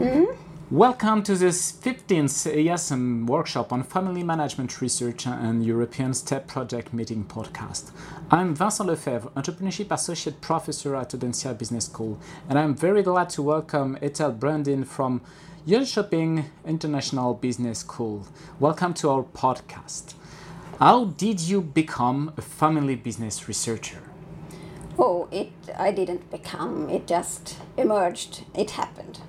Mm-hmm. Welcome to this 15th EIASM workshop on family management research and European STEP project meeting podcast. I'm Vincent Lefebvre, Entrepreneurship Associate Professor at Audencia Business School, and I'm very glad to welcome Ethel Brundin from Jönköping International Business School. Welcome to our podcast. How did you become a family business researcher? Oh, it I didn't become, it just emerged, it happened.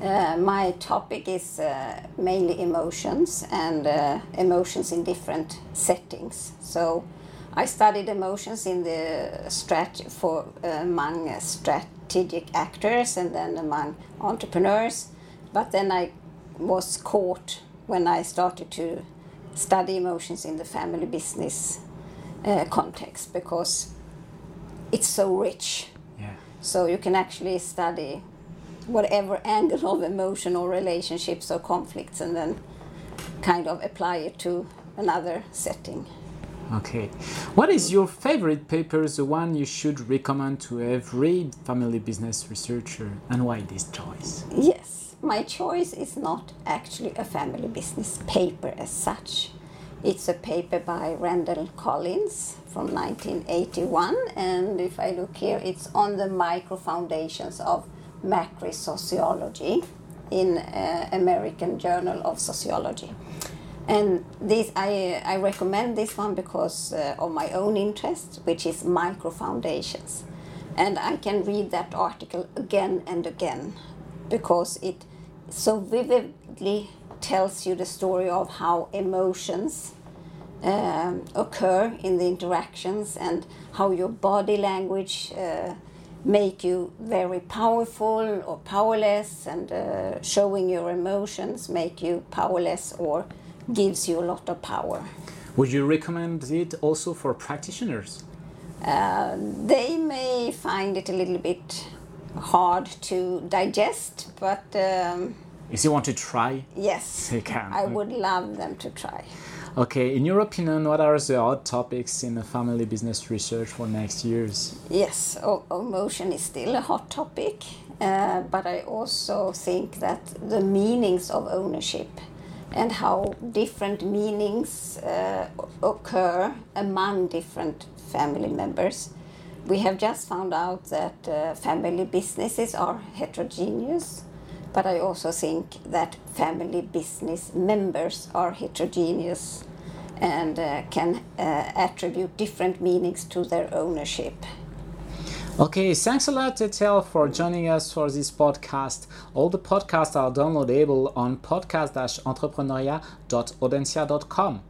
Uh, my topic is uh, mainly emotions and uh, emotions in different settings. So I studied emotions in the strat for among strategic actors and then among entrepreneurs. But then I was caught when I started to study emotions in the family business uh, context because it's so rich. Yeah. So you can actually study whatever angle of emotion or relationships or conflicts and then kind of apply it to another setting. Okay. What is your favorite paper, the one you should recommend to every family business researcher, and why this choice? Yes, my choice is not actually a family business paper as such. It's a paper by Randall Collins from 1981, and if I look here, it's on the micro foundations of macro sociology in uh, American Journal of Sociology. And this, I, I recommend this one because uh, of my own interest, which is micro foundations. And I can read that article again and again because it so vividly tells you the story of how emotions um, occur in the interactions and how your body language uh, make you very powerful or powerless and uh, showing your emotions make you powerless or gives you a lot of power Would you recommend it also for practitioners? uh, they may find it a little bit hard to digest but um, If you want to try, yes they can. i would love them to try Okay, in your opinion, what are the hot topics in the family business research for next years? Yes, emotion is still a hot topic, uh, but I also think that the meanings of ownership and how different meanings uh, occur among different family members. We have just found out that uh, family businesses are heterogeneous, but I also think that family business members are heterogeneous and uh, can uh, attribute different meanings to their ownership. Okay, thanks a lot, Ethel, for joining us for this podcast. All the podcasts are downloadable on podcast-entrepreneuriat.audencia.com.